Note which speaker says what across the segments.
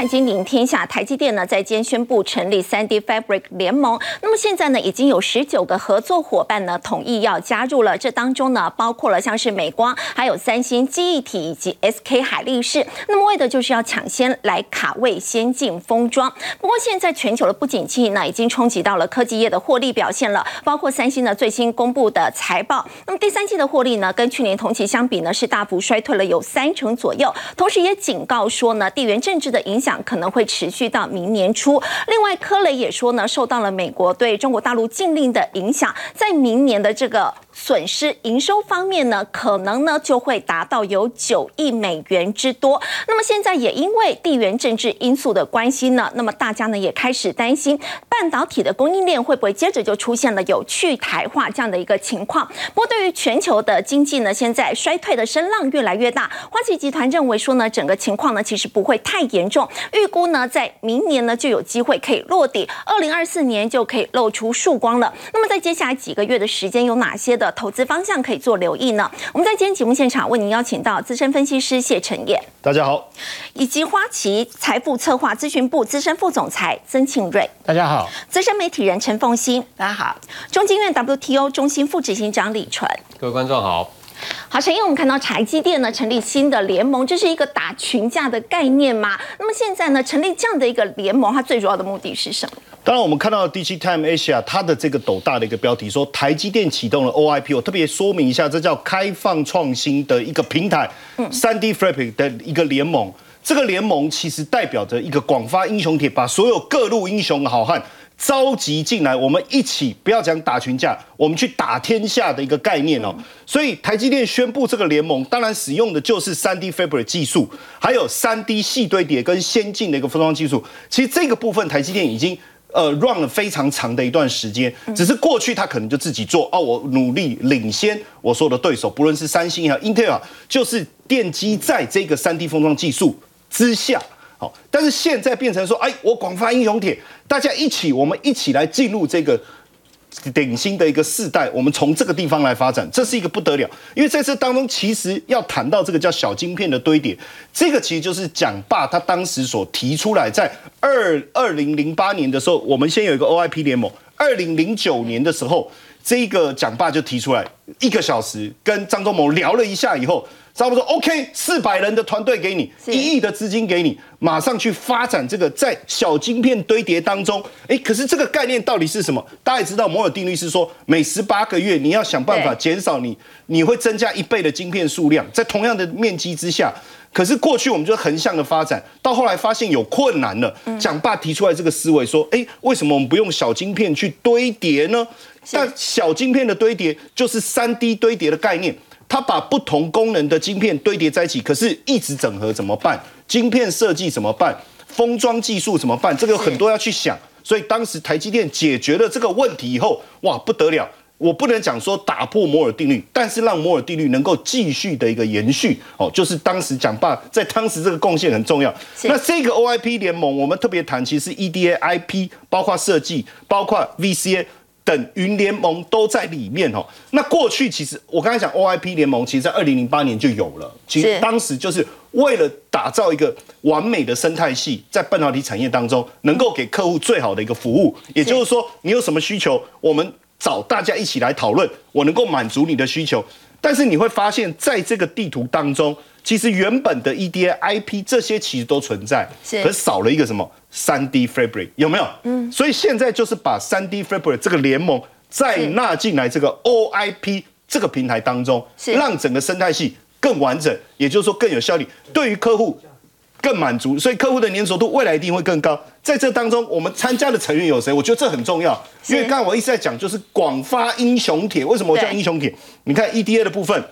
Speaker 1: 盘金领天下，台积电呢在今天宣布成立三 D Fabric 联盟。那么现在呢已经有十九个合作伙伴呢统一要加入了，这当中呢包括了像是美光、还有三星、记忆体以及 SK 海力士。那么为的就是要抢先来卡位先进封装。不过现在全球的不景气呢已经冲击到了科技业的获利表现了，包括三星呢最新公布的财报。那么第三季的获利呢跟去年同期相比呢是大幅衰退了有三成左右，同时也警告说呢地缘政治的影响可能会持续到明年初。另外，科雷也说呢，受到了美国对中国大陆禁令的影响，在明年的这个。损失营收方面呢，可能呢就会达到有九亿美元之多。那么现在也因为地缘政治因素的关系呢，那么大家呢也开始担心半导体的供应链会不会接着就出现了有去台化这样的一个情况。不过对于全球的经济呢，现在衰退的声浪越来越大，花旗集团认为说呢，整个情况呢其实不会太严重，预估呢在明年呢就有机会可以落地，二零二四年就可以露出曙光了。那么在接下来几个月的时间有哪些？的投资方向可以做留意呢？我们在今天节目现场为您邀请到资深分析师谢晨业，
Speaker 2: 大家好，
Speaker 1: 以及花旗财富策划咨询部资深副总裁曾庆瑞，
Speaker 3: 大家好，
Speaker 1: 资深媒体人陈凤欣，
Speaker 4: 大家好，
Speaker 1: 中经院 WTO 中心副执行长李纯，
Speaker 5: 各位观众好。
Speaker 1: 好，陈毅，我们看到台积电呢成立新的联盟，这是一个打群架的概念嘛？那么现在呢成立这样的一个联盟，它最主要的目的是什么？
Speaker 2: 当然，我们看到 D G Time Asia 它的这个斗大的一个标题说，台积电启动了 O I P，我特别说明一下，这叫开放创新的一个平台，三 D Fabric 的一个联盟。这个联盟其实代表着一个广发英雄帖，把所有各路英雄好汉。召集进来，我们一起不要讲打群架，我们去打天下的一个概念哦。所以台积电宣布这个联盟，当然使用的就是三 D Fabric 技术，还有三 D 细堆叠跟先进的一个封装技术。其实这个部分台积电已经呃 run 了非常长的一段时间，只是过去他可能就自己做哦，我努力领先我所有的对手，不论是三星也好，Intel 就是奠基在这个三 D 封装技术之下。好，但是现在变成说，哎，我广发英雄帖，大家一起，我们一起来进入这个顶新的一个世代，我们从这个地方来发展，这是一个不得了。因为在这当中，其实要谈到这个叫小晶片的堆叠，这个其实就是蒋爸他当时所提出来，在二二零零八年的时候，我们先有一个 OIP 联盟，二零零九年的时候，这个蒋爸就提出来，一个小时跟张忠谋聊了一下以后。差不多 OK，四百人的团队给你，一亿的资金给你，马上去发展这个在小晶片堆叠当中。哎，可是这个概念到底是什么？大家也知道摩尔定律是说，每十八个月你要想办法减少你，你会增加一倍的晶片数量，在同样的面积之下。可是过去我们就横向的发展，到后来发现有困难了。蒋爸提出来这个思维说，哎，为什么我们不用小晶片去堆叠呢？但小晶片的堆叠就是三 D 堆叠的概念。它把不同功能的晶片堆叠在一起，可是一直整合怎么办？晶片设计怎么办？封装技术怎么办？这个有很多要去想。所以当时台积电解决了这个问题以后，哇，不得了！我不能讲说打破摩尔定律，但是让摩尔定律能够继续的一个延续哦，就是当时讲爸在当时这个贡献很重要。那这个 OIP 联盟，我们特别谈，其实 EDA IP 包括设计，包括 VCA。等云联盟都在里面哦。那过去其实我刚才讲 OIP 联盟，其实在二零零八年就有了。其实当时就是为了打造一个完美的生态系，在半导体产业当中能够给客户最好的一个服务。也就是说，你有什么需求，我们找大家一起来讨论，我能够满足你的需求。但是你会发现在这个地图当中。其实原本的 EDA IP 这些其实都存在，可少了一个什么三 D Fabric 有没有？嗯，所以现在就是把三 D Fabric 这个联盟再纳进来这个 OIP 这个平台当中，让整个生态系更完整，也就是说更有效率，对于客户更满足，所以客户的粘着度未来一定会更高。在这当中，我们参加的成员有谁？我觉得这很重要，因为刚才我一直在讲就是广发英雄帖，为什么我叫英雄帖？你看 EDA 的部分。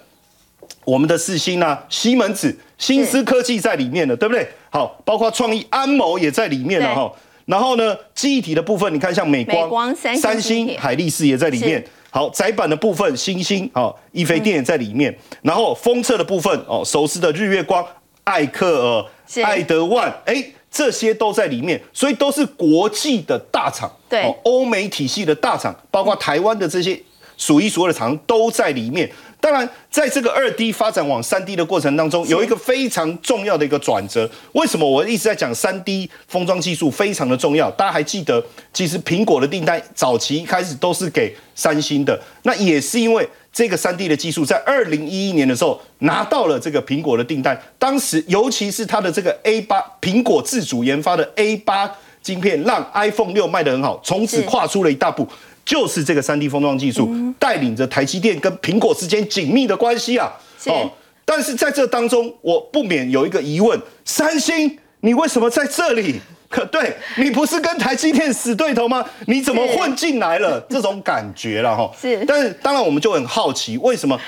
Speaker 2: 我们的四星啊，西门子、新思科技在里面了，对不对？好，包括创意、安谋也在里面了哈。然后呢，记忆体的部分，你看像美光、三星、海力士也在里面。好，窄板的部分，星星、哦，易飞电也在里面。然后封测的部分，哦，熟悉的日月光、艾克尔、艾德万，哎，这些都在里面，所以都是国际的大厂，
Speaker 1: 对，
Speaker 2: 欧美体系的大厂，包括台湾的这些。数一数二的厂都在里面。当然，在这个二 D 发展往三 D 的过程当中，有一个非常重要的一个转折。为什么我一直在讲三 D 封装技术非常的重要？大家还记得，其实苹果的订单早期开始都是给三星的，那也是因为这个三 D 的技术在二零一一年的时候拿到了这个苹果的订单。当时，尤其是它的这个 A 八苹果自主研发的 A 八晶片，让 iPhone 六卖得很好，从此跨出了一大步。就是这个三 D 封装技术带领着台积电跟苹果之间紧密的关系啊！
Speaker 1: 哦，
Speaker 2: 但是在这当中，我不免有一个疑问：三星，你为什么在这里？可对你不是跟台积电死对头吗？你怎么混进来了？这种感觉了哈。
Speaker 1: 是，
Speaker 2: 但是当然我们就很好奇，为什么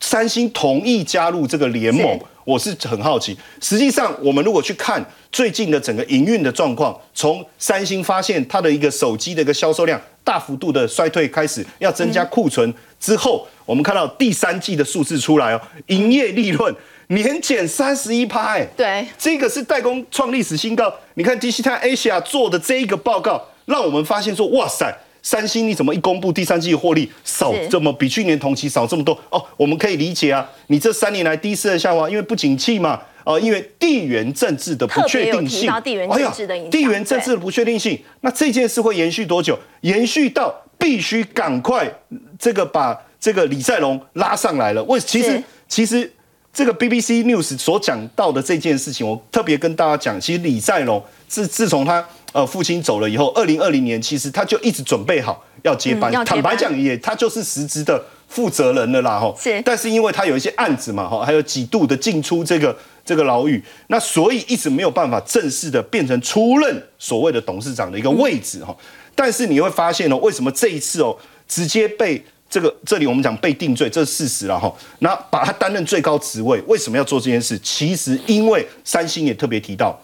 Speaker 2: 三星同意加入这个联盟？我是很好奇。实际上，我们如果去看最近的整个营运的状况，从三星发现它的一个手机的一个销售量。大幅度的衰退开始，要增加库存之后，我们看到第三季的数字出来哦，营业利润年减三十一趴，哎，
Speaker 1: 对，
Speaker 2: 这个是代工创历史新高。你看 d i g i t a Asia 做的这一个报告，让我们发现说，哇塞，三星你怎么一公布第三季的获利少这么比去年同期少这么多？哦，我们可以理解啊，你这三年来第一次的下滑，因为不景气嘛。哦，因为地缘政治的不确定性，
Speaker 1: 哎呀，
Speaker 2: 地缘政治的不确定性，那这件事会延续多久？延续到必须赶快这个把这个李在龙拉上来了。为其实其实这个 BBC News 所讲到的这件事情，我特别跟大家讲，其实李在镕自自从他呃父亲走了以后，二零二零年其实他就一直准备好要接班。坦白讲，也他就是实质的负责人了啦，哈。
Speaker 1: 是，
Speaker 2: 但是因为他有一些案子嘛，哈，还有几度的进出这个。这个牢狱，那所以一直没有办法正式的变成出任所谓的董事长的一个位置哈。但是你会发现哦，为什么这一次哦，直接被这个这里我们讲被定罪，这是事实了哈。那把他担任最高职位，为什么要做这件事？其实因为三星也特别提到。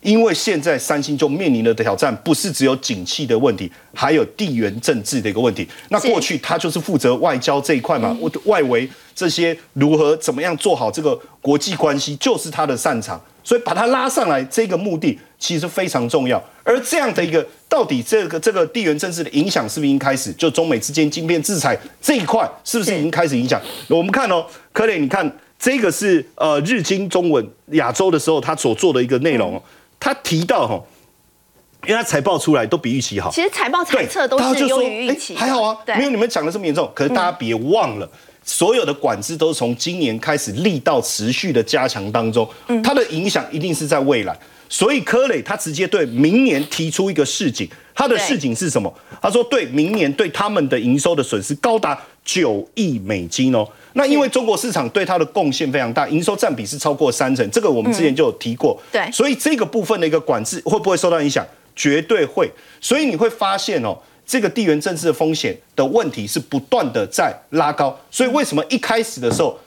Speaker 2: 因为现在三星就面临的挑战不是只有景气的问题，还有地缘政治的一个问题。那过去他就是负责外交这一块嘛，外围这些如何怎么样做好这个国际关系，就是他的擅长。所以把他拉上来，这个目的其实非常重要。而这样的一个，到底这个这个地缘政治的影响是不是已经开始？就中美之间晶片制裁这一块，是不是已经开始影响？我们看哦，柯磊，你看这个是呃日经中文亚洲的时候他所做的一个内容哦。他提到哈，因为他财报出来都比预期好。
Speaker 1: 其实财报猜测都是优于预期，
Speaker 2: 还好啊，没有你们讲的这么严重。可是大家别忘了，所有的管制都是从今年开始力道持续的加强当中，它的影响一定是在未来。所以柯磊他直接对明年提出一个市井，他的市井是什么？他说对明年对他们的营收的损失高达九亿美金哦。那因为中国市场对它的贡献非常大，营收占比是超过三成，这个我们之前就有提过。
Speaker 1: 对，
Speaker 2: 所以这个部分的一个管制会不会受到影响？绝对会。所以你会发现哦，这个地缘政治的风险的问题是不断的在拉高。所以为什么一开始的时候？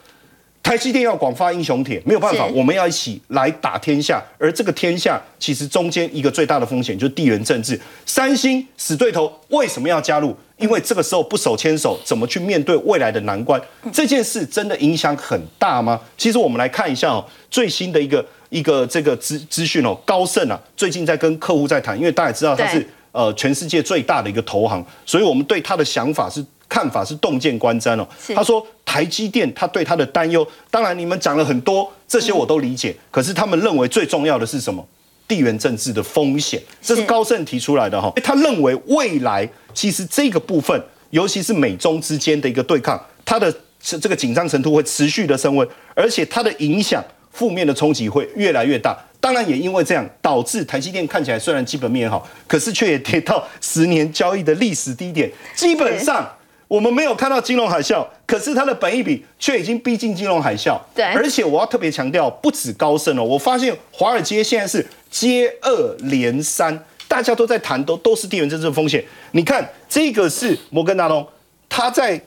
Speaker 2: 台积电要广发英雄帖，没有办法，我们要一起来打天下。而这个天下，其实中间一个最大的风险就是地缘政治。三星死对头为什么要加入？因为这个时候不手牵手，怎么去面对未来的难关？这件事真的影响很大吗？其实我们来看一下哦，最新的一个一个这个资资讯哦，高盛啊，最近在跟客户在谈，因为大家知道他是呃全世界最大的一个投行，所以我们对他的想法是。看法是洞见观瞻哦。他说台积电他对他的担忧，当然你们讲了很多，这些我都理解。可是他们认为最重要的是什么？地缘政治的风险，这是高盛提出来的哈。他认为未来其实这个部分，尤其是美中之间的一个对抗，它的这个紧张程度会持续的升温，而且它的影响负面的冲击会越来越大。当然也因为这样，导致台积电看起来虽然基本面好，可是却也跌到十年交易的历史低点，基本上。我们没有看到金融海啸，可是它的本益比却已经逼近金融海啸。
Speaker 1: 对，
Speaker 2: 而且我要特别强调，不止高盛哦，我发现华尔街现在是接二连三，大家都在谈，都都是地缘政治风险。你看，这个是摩根大通，他在。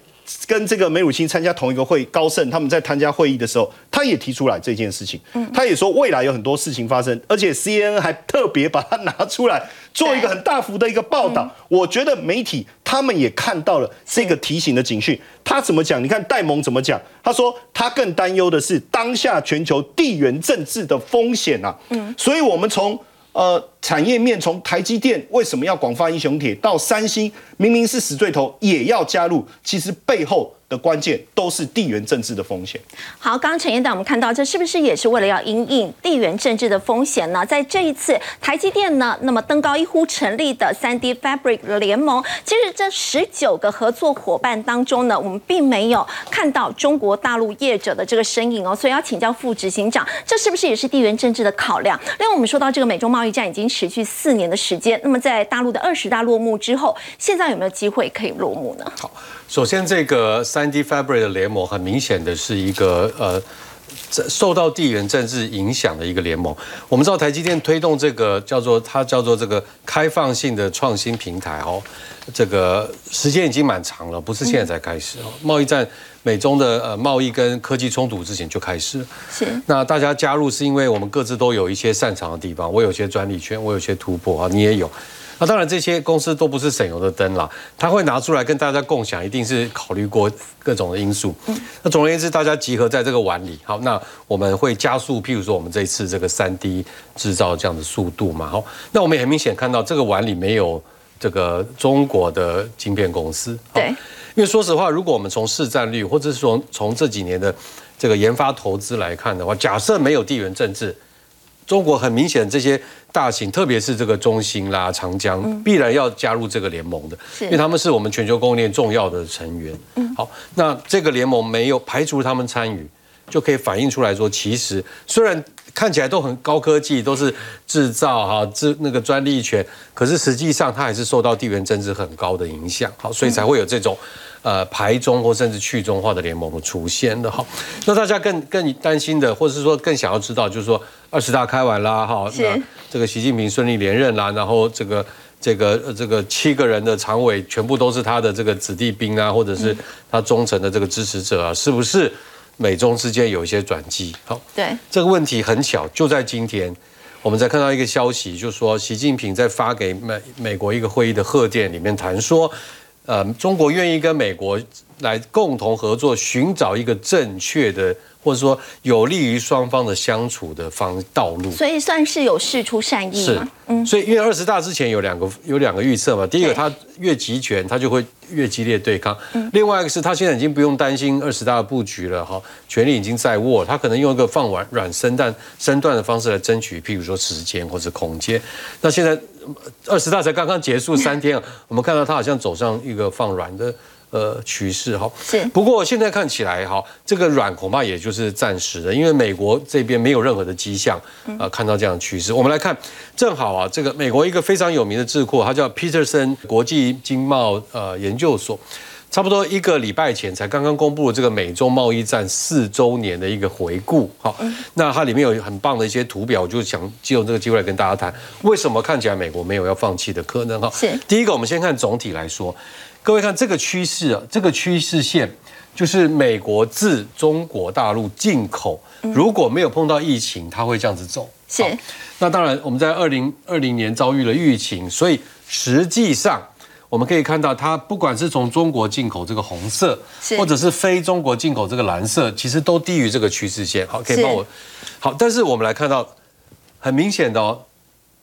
Speaker 2: 跟这个梅鲁钦参加同一个会，高盛他们在参加会议的时候，他也提出来这件事情。嗯，他也说未来有很多事情发生，而且 C N N 还特别把它拿出来做一个很大幅的一个报道。我觉得媒体他们也看到了这个提醒的警讯。他怎么讲？你看戴蒙怎么讲？他说他更担忧的是当下全球地缘政治的风险啊。嗯，所以我们从呃产业面从台积电为什么要广发英雄帖，到三星明明是死对头也要加入，其实背后。的关键都是地缘政治的风险。
Speaker 1: 好，刚刚陈彦带我们看到，这是不是也是为了要因应地缘政治的风险呢？在这一次台积电呢，那么登高一呼成立的三 D Fabric 联盟，其实这十九个合作伙伴当中呢，我们并没有看到中国大陆业者的这个身影哦，所以要请教副执行长，这是不是也是地缘政治的考量？另外，我们说到这个美中贸易战已经持续四年的时间，那么在大陆的二十大落幕之后，现在有没有机会可以落幕呢？
Speaker 3: 好。首先，这个三 D Fabric 的联盟很明显的是一个呃，受到地缘政治影响的一个联盟。我们知道台积电推动这个叫做它叫做这个开放性的创新平台哦，这个时间已经蛮长了，不是现在才开始哦。贸易战，美中的呃贸易跟科技冲突之前就开始了。
Speaker 1: 是。
Speaker 3: 那大家加入是因为我们各自都有一些擅长的地方，我有些专利圈，我有些突破啊，你也有。那当然，这些公司都不是省油的灯啦，他会拿出来跟大家共享，一定是考虑过各种的因素。那总而言之，大家集合在这个碗里，好，那我们会加速，譬如说我们这一次这个三 D 制造这样的速度嘛，好，那我们也很明显看到这个碗里没有这个中国的晶片公司，
Speaker 1: 对，
Speaker 3: 因为说实话，如果我们从市占率，或者是说从这几年的这个研发投资来看的话，假设没有地缘政治。中国很明显，这些大型，特别是这个中兴啦、长江，必然要加入这个联盟的，因为他们是我们全球供应链重要的成员。好，那这个联盟没有排除他们参与，就可以反映出来说，其实虽然看起来都很高科技，都是制造哈制那个专利权，可是实际上它还是受到地缘政治很高的影响。好，所以才会有这种。呃，排中或甚至去中化的联盟出现的哈，那大家更更担心的，或者是说更想要知道，就是说二十大开完啦哈，那这个习近平顺利连任啦，然后这个这个这个七个人的常委全部都是他的这个子弟兵啊，或者是他忠诚的这个支持者啊，是不是美中之间有一些转机？好，
Speaker 1: 对
Speaker 3: 这个问题很巧，就在今天，我们才看到一个消息，就是说习近平在发给美美国一个会议的贺电里面谈说。呃，中国愿意跟美国来共同合作，寻找一个正确的，或者说有利于双方的相处的方道路。
Speaker 1: 所以算是有事出善意
Speaker 3: 嘛？嗯，所以因为二十大之前有两个有两个预测嘛，第一个他越集权，他就会越激烈对抗；另外一个是他现在已经不用担心二十大的布局了哈，权力已经在握，他可能用一个放软软身段身段的方式来争取，譬如说时间或者空间。那现在。二十大才刚刚结束三天啊，我们看到它好像走上一个放软的呃趋势哈。
Speaker 1: 是。
Speaker 3: 不过现在看起来哈，这个软恐怕也就是暂时的，因为美国这边没有任何的迹象啊看到这样的趋势。我们来看，正好啊，这个美国一个非常有名的智库，它叫 Peterson 国际经贸呃研究所。差不多一个礼拜前才刚刚公布了这个美中贸易战四周年的一个回顾，好，那它里面有很棒的一些图表，我就想借用这个机会来跟大家谈，为什么看起来美国没有要放弃的可能？哈，
Speaker 1: 是
Speaker 3: 第一个，我们先看总体来说，各位看这个趋势啊，这个趋势线就是美国自中国大陆进口，如果没有碰到疫情，它会这样子走。
Speaker 1: 是，
Speaker 3: 那当然我们在二零二零年遭遇了疫情，所以实际上。我们可以看到，它不管是从中国进口这个红色，或者是非中国进口这个蓝色，其实都低于这个趋势线。好，可以帮我。好，但是我们来看到，很明显的哦，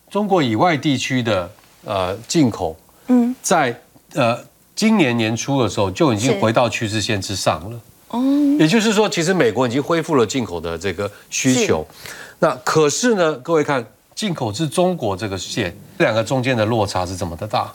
Speaker 3: 中国以外地区的呃进口，嗯，在呃今年年初的时候就已经回到趋势线之上了。哦，也就是说，其实美国已经恢复了进口的这个需求。那可是呢，各位看，进口至中国这个线，这两个中间的落差是这么的大。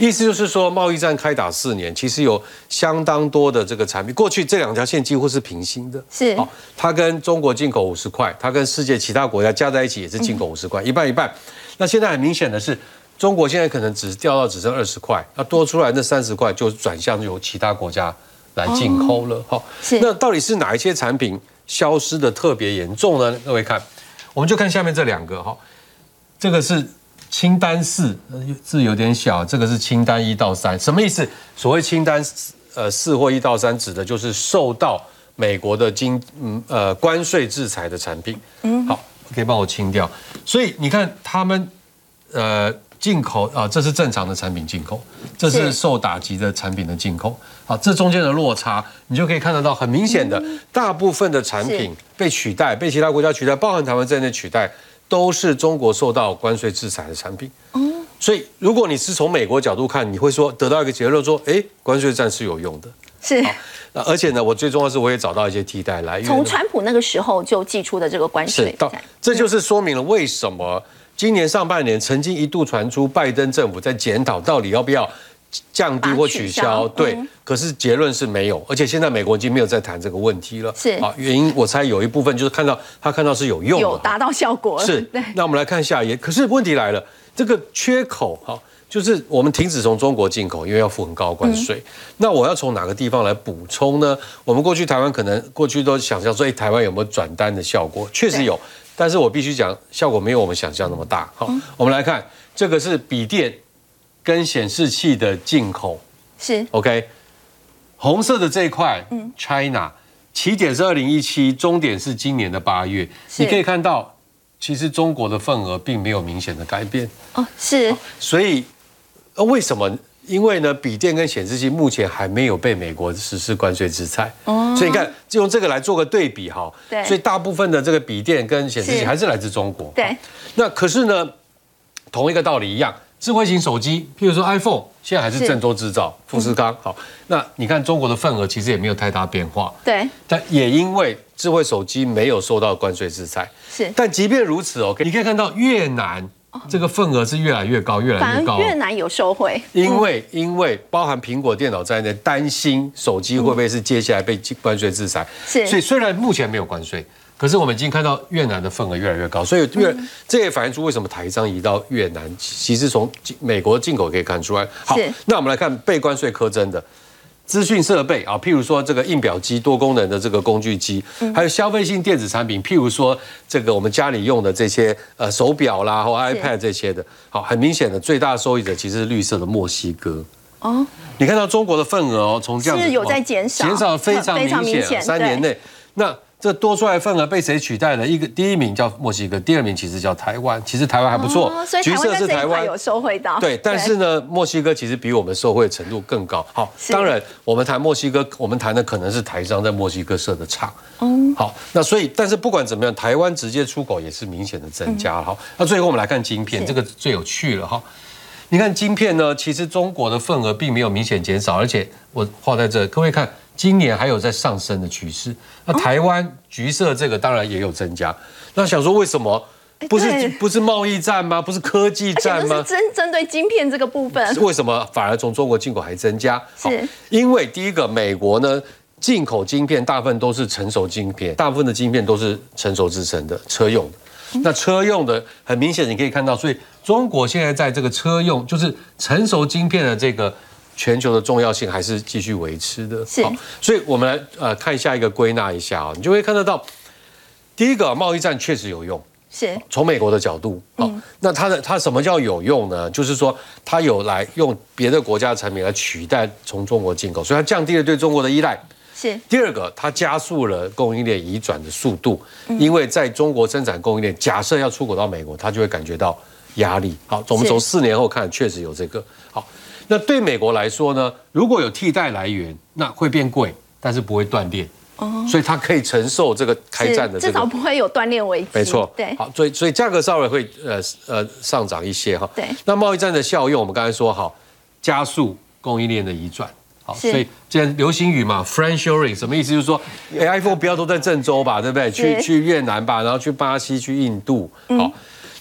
Speaker 3: 好。意思就是说，贸易战开打四年，其实有相当多的这个产品。过去这两条线几乎是平行的，
Speaker 1: 是。
Speaker 3: 好，它跟中国进口五十块，它跟世界其他国家加在一起也是进口五十块，一半一半。那现在很明显的是，中国现在可能只掉到只剩二十块，那多出来那三十块就转向由其他国家来进口了。好，那到底是哪一些产品消失的特别严重呢？各位看，我们就看下面这两个哈，这个是。清单四字有点小，这个是清单一到三，什么意思？所谓清单呃四或一到三，指的就是受到美国的经嗯呃关税制裁的产品。嗯，好，可以帮我清掉。所以你看他们呃进口啊，这是正常的产品进口，这是受打击的产品的进口。好，这中间的落差，你就可以看得到很明显的，大部分的产品被取代，被其他国家取代，包含台湾在内取代。都是中国受到关税制裁的产品。哦，所以如果你是从美国角度看，你会说得到一个结论说，哎，关税战是有用的。
Speaker 1: 是。
Speaker 3: 那而且呢，我最重要是我也找到一些替代来源。
Speaker 1: 从川普那个时候就寄出的这个关税，
Speaker 3: 到这就是说明了为什么今年上半年曾经一度传出拜登政府在检讨到底要不要降低或取消。对，可是结论是没有，而且现在美国已经没有在谈这个问题了。
Speaker 1: 是啊，
Speaker 3: 原因我猜有一部分就是看到他看到是有用，
Speaker 1: 有达到效果。
Speaker 3: 是，那我们来看下一页。可是问题来了，这个缺口哈。就是我们停止从中国进口，因为要付很高关税。那我要从哪个地方来补充呢？我们过去台湾可能过去都想象说，哎，台湾有没有转单的效果？确实有，但是我必须讲，效果没有我们想象那么大。好，我们来看这个是笔电跟显示器的进口，
Speaker 1: 是
Speaker 3: OK。红色的这一块，嗯，China 起点是二零一七，终点是今年的八月。你可以看到，其实中国的份额并没有明显的改变。
Speaker 1: 哦，是，
Speaker 3: 所以。那为什么？因为呢，笔电跟显示器目前还没有被美国实施关税制裁，哦，所以你看，就用这个来做个对比哈。
Speaker 1: 对。
Speaker 3: 所以大部分的这个笔电跟显示器还是来自中国。
Speaker 1: 对。
Speaker 3: 那可是呢，同一个道理一样，智慧型手机，譬如说 iPhone，现在还是郑州制造，富士康。好，那你看中国的份额其实也没有太大变化。
Speaker 1: 对。
Speaker 3: 但也因为智慧手机没有受到关税制裁。
Speaker 1: 是。
Speaker 3: 但即便如此哦，你可以看到越南。这个份额是越来越高，越来越高。
Speaker 1: 越南有收回，
Speaker 3: 因为因为包含苹果电脑在内，担心手机会不会是接下来被关税制裁。
Speaker 1: 是，
Speaker 3: 所以虽然目前没有关税，可是我们已经看到越南的份额越来越高，所以越这也反映出为什么台商移到越南，其实从美国进口可以看出来。好，那我们来看被关税苛征的。资讯设备啊，譬如说这个印表机、多功能的这个工具机，还有消费性电子产品，譬如说这个我们家里用的这些呃手表啦或 iPad 这些的，好，很明显的最大受益者其实是绿色的墨西哥。哦，你看到中国的份额哦，从这样
Speaker 1: 是有在减少，
Speaker 3: 减少非常明显，三年内那。这多出来份额被谁取代了？一个第一名叫墨西哥，第二名其实叫台湾。其实台湾还不错，
Speaker 1: 橘色是台湾有收回到。
Speaker 3: 对，但是呢，墨西哥其实比我们受惠程度更高。好，当然我们谈墨西哥，我们谈的可能是台商在墨西哥设的厂。嗯，好，那所以，但是不管怎么样，台湾直接出口也是明显的增加。好，那最后我们来看晶片，这个最有趣了哈。你看晶片呢，其实中国的份额并没有明显减少，而且我画在这，各位看。今年还有在上升的趋势，那台湾橘色这个当然也有增加。那想说为什么不是不是贸易战吗？不是科技战吗？
Speaker 1: 针针对晶片这个部分，
Speaker 3: 为什么反而从中国进口还增加？
Speaker 1: 是
Speaker 3: 因为第一个，美国呢进口晶片大部分都是成熟晶片，大部分的晶片都是成熟制成的车用的。那车用的很明显，你可以看到，所以中国现在在这个车用就是成熟晶片的这个。全球的重要性还是继续维持的，
Speaker 1: 是。
Speaker 3: 所以我们来呃看下一个归纳一下啊，你就会看得到，第一个贸易战确实有用，
Speaker 1: 是。
Speaker 3: 从美国的角度，好，那它的它什么叫有用呢？就是说它有来用别的国家的产品来取代从中国进口，所以它降低了对中国的依赖。
Speaker 1: 是。
Speaker 3: 第二个，它加速了供应链移转的速度，因为在中国生产供应链假设要出口到美国，它就会感觉到压力。好，我们从四年后看，确实有这个好。那对美国来说呢？如果有替代来源，那会变贵，但是不会断裂，哦，所以它可以承受这个开战的这
Speaker 1: 个，至少不会有断裂危机。
Speaker 3: 没错，
Speaker 1: 对，
Speaker 3: 好，所以所以价格稍微会呃呃上涨一些哈。
Speaker 1: 对，
Speaker 3: 那贸易战的效用，我们刚才说好，加速供应链的移转，好，所以既然流行语嘛，friendshoring 什么意思？就是说，iPhone 不要都在郑州吧，对不对？去去越南吧，然后去巴西、去印度，好，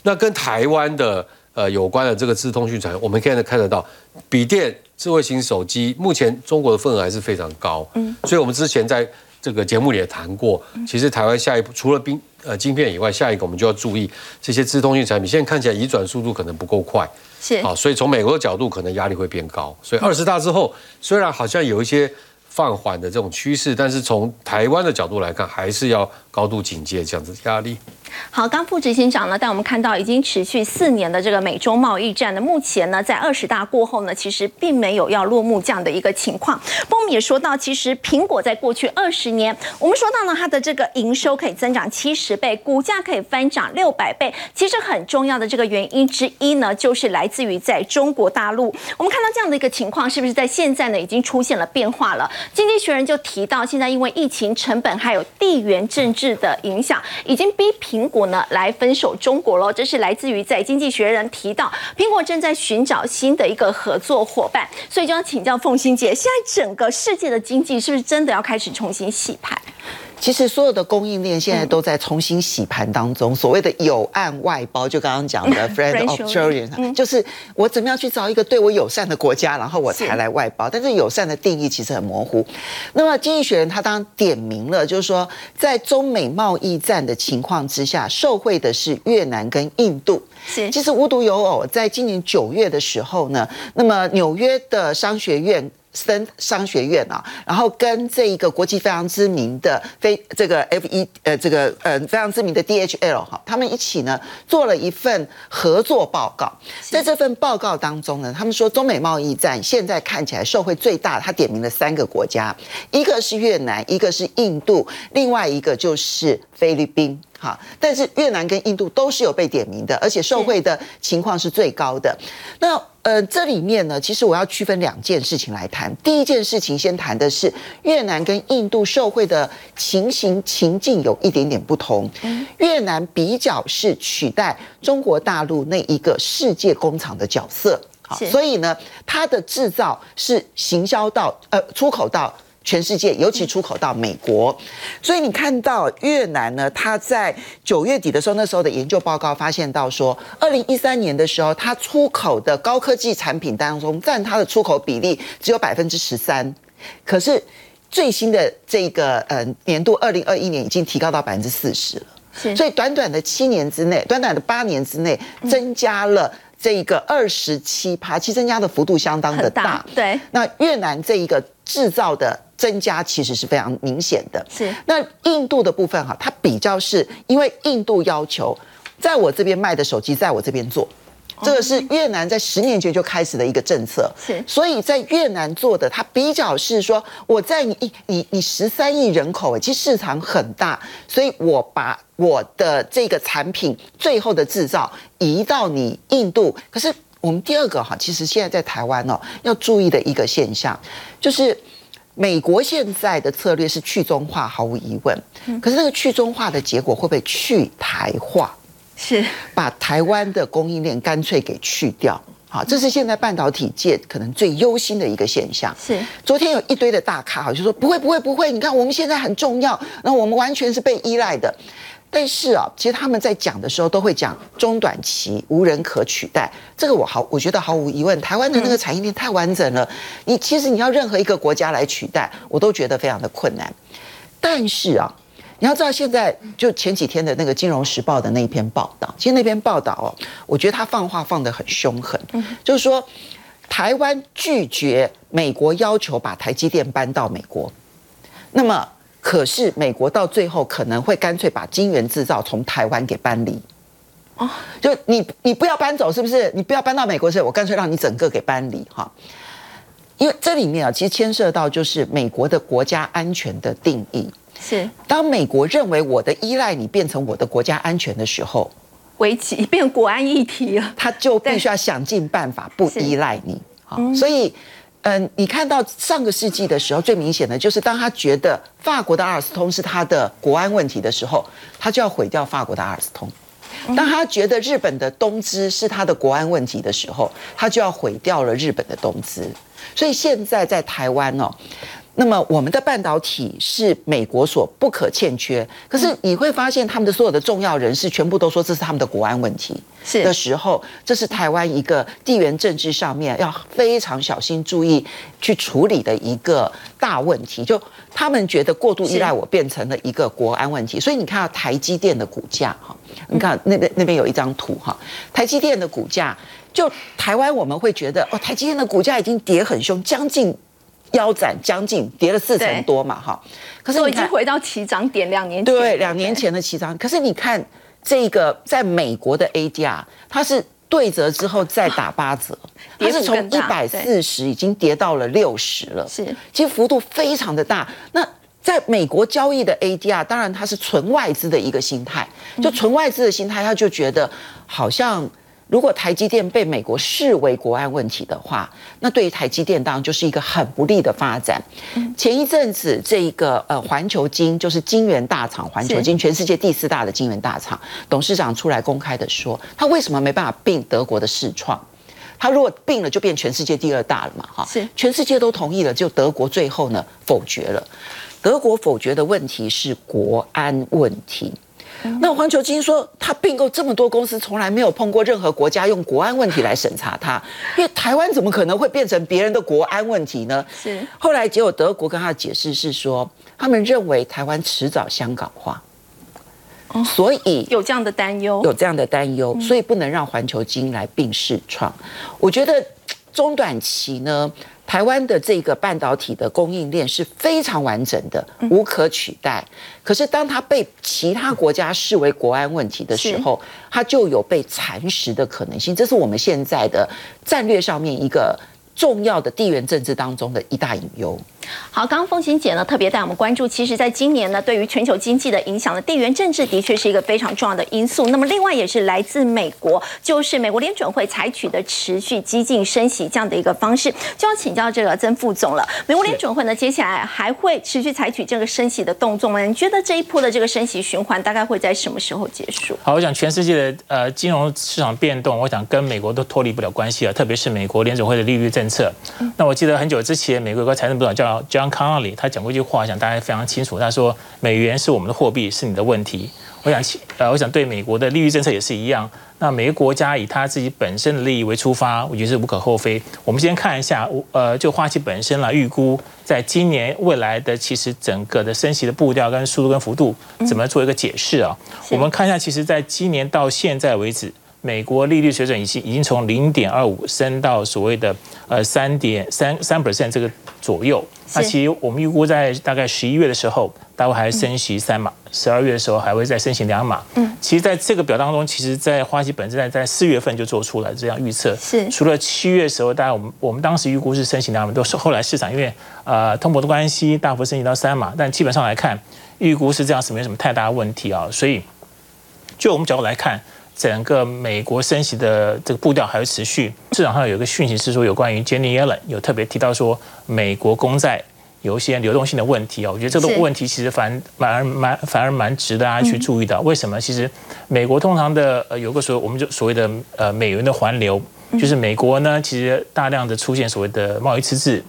Speaker 3: 那跟台湾的。呃，有关的这个资通讯产业，我们现在看得到，笔电、智慧型手机，目前中国的份额还是非常高。嗯，所以我们之前在这个节目里也谈过，其实台湾下一步除了冰呃晶片以外，下一个我们就要注意这些资通讯产品。现在看起来移转速度可能不够快，
Speaker 1: 是啊，
Speaker 3: 所以从美国的角度，可能压力会变高。所以二十大之后，虽然好像有一些放缓的这种趋势，但是从台湾的角度来看，还是要高度警戒这样子压力。
Speaker 1: 好，刚副执行长呢，带我们看到已经持续四年的这个美中贸易战呢，目前呢，在二十大过后呢，其实并没有要落幕这样的一个情况。不过我们也说到，其实苹果在过去二十年，我们说到呢，它的这个营收可以增长七十倍，股价可以翻涨六百倍。其实很重要的这个原因之一呢，就是来自于在中国大陆。我们看到这样的一个情况，是不是在现在呢，已经出现了变化了？经济学人就提到，现在因为疫情、成本还有地缘政治的影响，已经逼苹苹果呢来分手中国喽。这是来自于在《经济学人》提到，苹果正在寻找新的一个合作伙伴，所以就要请教凤欣姐，现在整个世界的经济是不是真的要开始重新洗牌？
Speaker 4: 其实所有的供应链现在都在重新洗盘当中。所谓的有岸外包，就刚刚讲的 friend of children，就是我怎么样去找一个对我友善的国家，然后我才来外包。但是友善的定义其实很模糊。那么经济学人他当然点名了，就是说在中美贸易战的情况之下，受惠的是越南跟印度。
Speaker 1: 是，
Speaker 4: 其实无独有偶，在今年九月的时候呢，那么纽约的商学院。森商学院啊，然后跟这一个国际非常知名的非这个 F 一呃这个呃非常知名的 DHL 哈，他们一起呢做了一份合作报告。在这份报告当中呢，他们说中美贸易战现在看起来受惠最大，他点名了三个国家，一个是越南，一个是印度，另外一个就是菲律宾。哈，但是越南跟印度都是有被点名的，而且受贿的情况是最高的。那呃，这里面呢，其实我要区分两件事情来谈。第一件事情，先谈的是越南跟印度受贿的情形情境有一点点不同。越南比较是取代中国大陆那一个世界工厂的角色，好所以呢，它的制造是行销到呃出口到。全世界，尤其出口到美国，所以你看到越南呢，它在九月底的时候，那时候的研究报告发现到说，二零一三年的时候，它出口的高科技产品当中，占它的出口比例只有百分之十三，可是最新的这个呃年度二零二一年已经提高到百分之四十了，所以短短的七年之内，短短的八年之内，增加了这一个二十七趴，其实增加的幅度相当的大，
Speaker 1: 对，
Speaker 4: 那越南这一个制造的。增加其实是非常明显的。
Speaker 1: 是
Speaker 4: 那印度的部分哈，它比较是因为印度要求在我这边卖的手机在我这边做，这个是越南在十年前就开始的一个政策。
Speaker 1: 是，
Speaker 4: 所以在越南做的，它比较是说我在你你你十三亿人口，其实市场很大，所以我把我的这个产品最后的制造移到你印度。可是我们第二个哈，其实现在在台湾哦，要注意的一个现象就是。美国现在的策略是去中化，毫无疑问。可是那个去中化的结果会不会去台化？
Speaker 1: 是
Speaker 4: 把台湾的供应链干脆给去掉？好，这是现在半导体界可能最忧心的一个现象。
Speaker 1: 是
Speaker 4: 昨天有一堆的大咖好，就说不会不会不会，你看我们现在很重要，那我们完全是被依赖的。但是啊，其实他们在讲的时候都会讲中短期无人可取代，这个我毫我觉得毫无疑问，台湾的那个产业链太完整了，你其实你要任何一个国家来取代，我都觉得非常的困难。但是啊，你要知道现在就前几天的那个《金融时报》的那一篇报道，其实那篇报道哦，我觉得他放话放得很凶狠，就是说台湾拒绝美国要求把台积电搬到美国，那么。可是美国到最后可能会干脆把晶圆制造从台湾给搬离，哦，就你你不要搬走是不是？你不要搬到美国去，我干脆让你整个给搬离哈。因为这里面啊，其实牵涉到就是美国的国家安全的定义。
Speaker 1: 是，
Speaker 4: 当美国认为我的依赖你变成我的国家安全的时候，
Speaker 1: 危机变国安议题了，
Speaker 4: 他就必须要想尽办法不依赖你。好，所以。嗯，你看到上个世纪的时候，最明显的就是当他觉得法国的阿尔斯通是他的国安问题的时候，他就要毁掉法国的阿尔斯通；当他觉得日本的东芝是他的国安问题的时候，他就要毁掉了日本的东芝。所以现在在台湾哦。那么我们的半导体是美国所不可欠缺，可是你会发现他们的所有的重要人士全部都说这是他们的国安问题，
Speaker 1: 是
Speaker 4: 的时候，这是台湾一个地缘政治上面要非常小心注意去处理的一个大问题。就他们觉得过度依赖我变成了一个国安问题，所以你看到台积电的股价哈，你看那边那边有一张图哈，台积电的股价就台湾我们会觉得哦，台积电的股价已经跌很凶，将近。腰斩将近跌了四成多嘛，哈，
Speaker 1: 可是我已经回到起涨点两年
Speaker 4: 前，对，两年前的起涨。可是你看这个在美国的 ADR，它是对折之后再打八折，它是从一百四十已经跌到了六十了，
Speaker 1: 是，
Speaker 4: 其实幅度非常的大。那在美国交易的 ADR，当然它是纯外资的一个心态，就纯外资的心态，他就觉得好像。如果台积电被美国视为国安问题的话，那对于台积电当然就是一个很不利的发展。前一阵子，这一个呃环球金就是金圆大厂，环球金全世界第四大的金圆大厂，董事长出来公开的说，他为什么没办法并德国的世创？他如果并了，就变全世界第二大了嘛？哈，
Speaker 1: 是
Speaker 4: 全世界都同意了，就德国最后呢否决了。德国否决的问题是国安问题。那环球基金说，他并购这么多公司，从来没有碰过任何国家用国安问题来审查他，因为台湾怎么可能会变成别人的国安问题呢？
Speaker 1: 是
Speaker 4: 后来结果德国跟他的解释是说，他们认为台湾迟早香港化，所以
Speaker 1: 有这样的担忧。
Speaker 4: 有这样的担忧，所以不能让环球金来并视创。我觉得中短期呢，台湾的这个半导体的供应链是非常完整的，无可取代。可是当它被其他国家视为国安问题的时候，它就有被蚕食的可能性。这是我们现在的战略上面一个重要的地缘政治当中的一大隐忧。
Speaker 1: 好，刚刚凤琴姐呢特别带我们关注，其实在今年呢，对于全球经济的影响的地缘政治的确是一个非常重要的因素。那么另外也是来自美国，就是美国联准会采取的持续激进升息这样的一个方式，就要请教这个曾副总了。美国联准会呢，接下来还会持续采取这个升息的动作吗？你觉得这一波的这个升息循环大概会在什么时候结束？
Speaker 5: 好，我想全世界的呃金融市场变动，我想跟美国都脱离不了关系了，特别是美国联准会的利率政策。那我记得很久之前，美国有个财政部长叫 John Connolly，他讲过一句话，想大家非常清楚。他说：“美元是我们的货币，是你的问题。”我想，呃，我想对美国的利率政策也是一样。那每个国家以他自己本身的利益为出发，我觉得是无可厚非。我们先看一下，呃，就花旗本身来预估，在今年未来的其实整个的升息的步调、跟速度、跟幅度，怎么做一个解释啊？我们看一下，其实在今年到现在为止。美国利率水准已经已经从零点二五升到所谓的呃三点三三 percent 这个左右。那其实我们预估在大概十一月的时候，大概还升息三码；十二月的时候还会再升息两码。嗯，其实在这个表当中，其实在花旗本身在在四月份就做出了这样预测。
Speaker 1: 是
Speaker 5: 除了七月的时候，大概我们我们当时预估是升息两码，都是后来市场因为呃通膨的关系大幅升息到三码，但基本上来看，预估是这样是没什么太大问题啊。所以就我们角度来看。整个美国升息的这个步调还会持续。市场上有一个讯息是说，有关于 Jenny Yellen 有特别提到说，美国公债有一些流动性的问题啊。我觉得这个问题其实反反而蛮反而蛮值得大家去注意的。为什么？其实美国通常的呃有个所我们就所谓的呃美元的环流，就是美国呢其实大量的出现所谓的贸易赤字，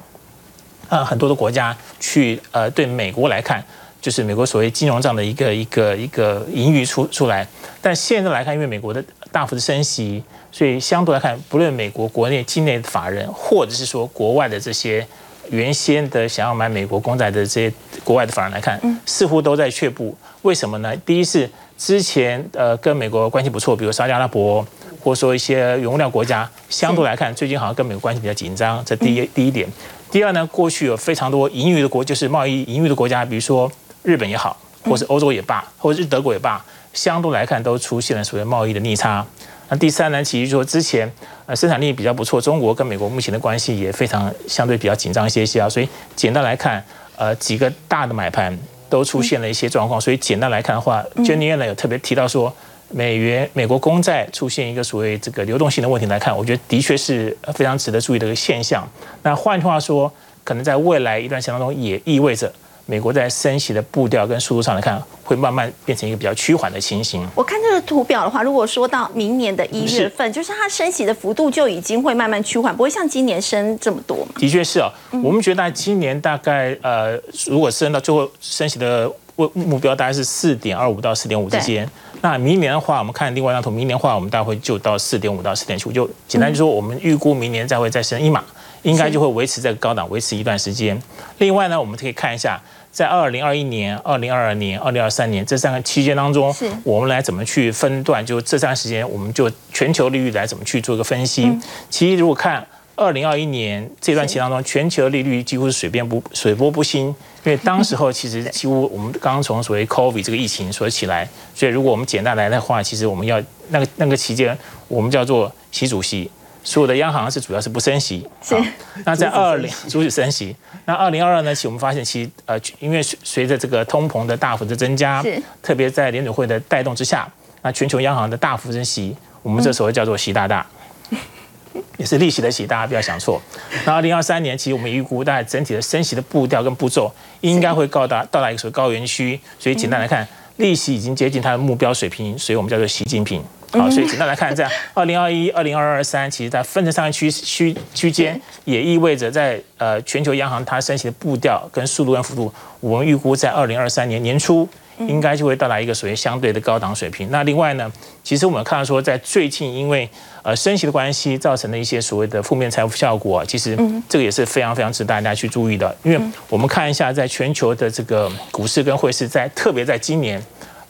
Speaker 5: 啊很多的国家去呃对美国来看。就是美国所谓金融账的一个一个一个盈余出出来，但现在来看，因为美国的大幅的升息，所以相对来看，不论美国国内境内的法人，或者是说国外的这些原先的想要买美国公债的这些国外的法人来看，似乎都在却步。为什么呢？第一是之前呃跟美国关系不错，比如沙特阿拉伯，或者说一些原物料国家，相对来看最近好像跟美国关系比较紧张。这第一第一点。第二呢，过去有非常多盈余的国，就是贸易盈余的国家，比如说。日本也好，或是欧洲也罢，或者是德国也罢，相对来看都出现了所谓贸易的逆差。那第三呢，其实说之前呃生产力比较不错，中国跟美国目前的关系也非常相对比较紧张一些些啊。所以简单来看，呃几个大的买盘都出现了一些状况。所以简单来看的话，Jenny 呢有特别提到说，美元美国公债出现一个所谓这个流动性的问题来看，我觉得的确是非常值得注意的一个现象。那换句话说，可能在未来一段时间当中，也意味着。美国在升息的步调跟速度上来看，会慢慢变成一个比较趋缓的情形。
Speaker 1: 我看这个图表的话，如果说到明年的一月份，就是它升息的幅度就已经会慢慢趋缓，不会像今年升这么多嘛？
Speaker 5: 的确是哦，我们觉得今年大概呃，如果升到最后升息的目目标大概是四点二五到四点五之间。那明年的话，我们看另外一张图，明年的话我们大概会就到四点五到四点七五，就简单就说我们预估明年再会再升一码，应该就会维持在高档维持一段时间。另外呢，我们可以看一下。在二零二一年、二零二二年、二零二三年这三个期间当中，我们来怎么去分段？就这段时间，我们就全球利率来怎么去做一个分析？其实如果看二零二一年这段期当中，全球利率几乎是水变不水波不兴，因为当时候其实 几乎我们刚刚从所谓 COVID 这个疫情所起来，所以如果我们简单来的话，其实我们要那个那个期间，我们叫做习主席。所有的央行是主要是不升息，
Speaker 1: 是。
Speaker 5: 那在二零阻止升息，那二零二二呢？其实我们发现，其实呃，因为随着这个通膨的大幅的增加，特别在联储会的带动之下，那全球央行的大幅升息，我们这时候叫做习大大。也是利息的息，大家不要想错。那二零二三年，其实我们预估大概整体的升息的步调跟步骤，应该会到达到达一个所谓高原区。所以简单来看，利息已经接近它的目标水平，所以我们叫做习近平。好，所以简单来看，在二零二一、二零二二、三，其实在分成三个区区区间，也意味着在呃全球央行它升息的步调跟速度跟幅度，我们预估在二零二三年年初。应该就会到达一个所谓相对的高档水平。那另外呢，其实我们看到说，在最近因为呃升息的关系造成的一些所谓的负面财富效果，其实这个也是非常非常值得大家去注意的。因为我们看一下，在全球的这个股市跟汇市，在特别在今年，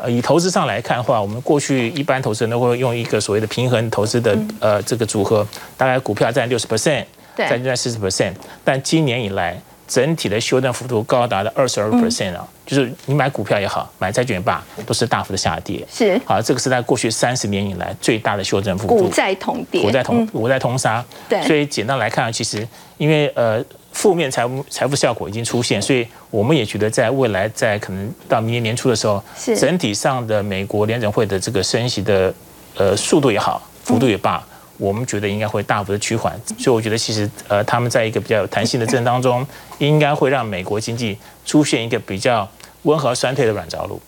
Speaker 5: 呃，以投资上来看的话，我们过去一般投资人都会用一个所谓的平衡投资的呃这个组合，大概股票占六十 percent，债券占四十 percent，但今年以来。整体的修正幅度高达了二十二 percent 啊，就是你买股票也好，买债券也罢，都是大幅的下跌。
Speaker 1: 是，
Speaker 5: 好，这个是在过去三十年以来最大的修正幅度。
Speaker 1: 股债同跌，
Speaker 5: 股债同股债同杀。
Speaker 1: 对，
Speaker 5: 所以简单来看，其实因为呃负面财务财富效果已经出现，所以我们也觉得在未来在可能到明年年初的时候，整体上的美国联准会的这个升息的呃速度也好，幅度也罢。我们觉得应该会大幅的趋缓，所以我觉得其实呃，他们在一个比较有弹性的震当中，应该会让美国经济出现一个比较温和衰退的软着陆。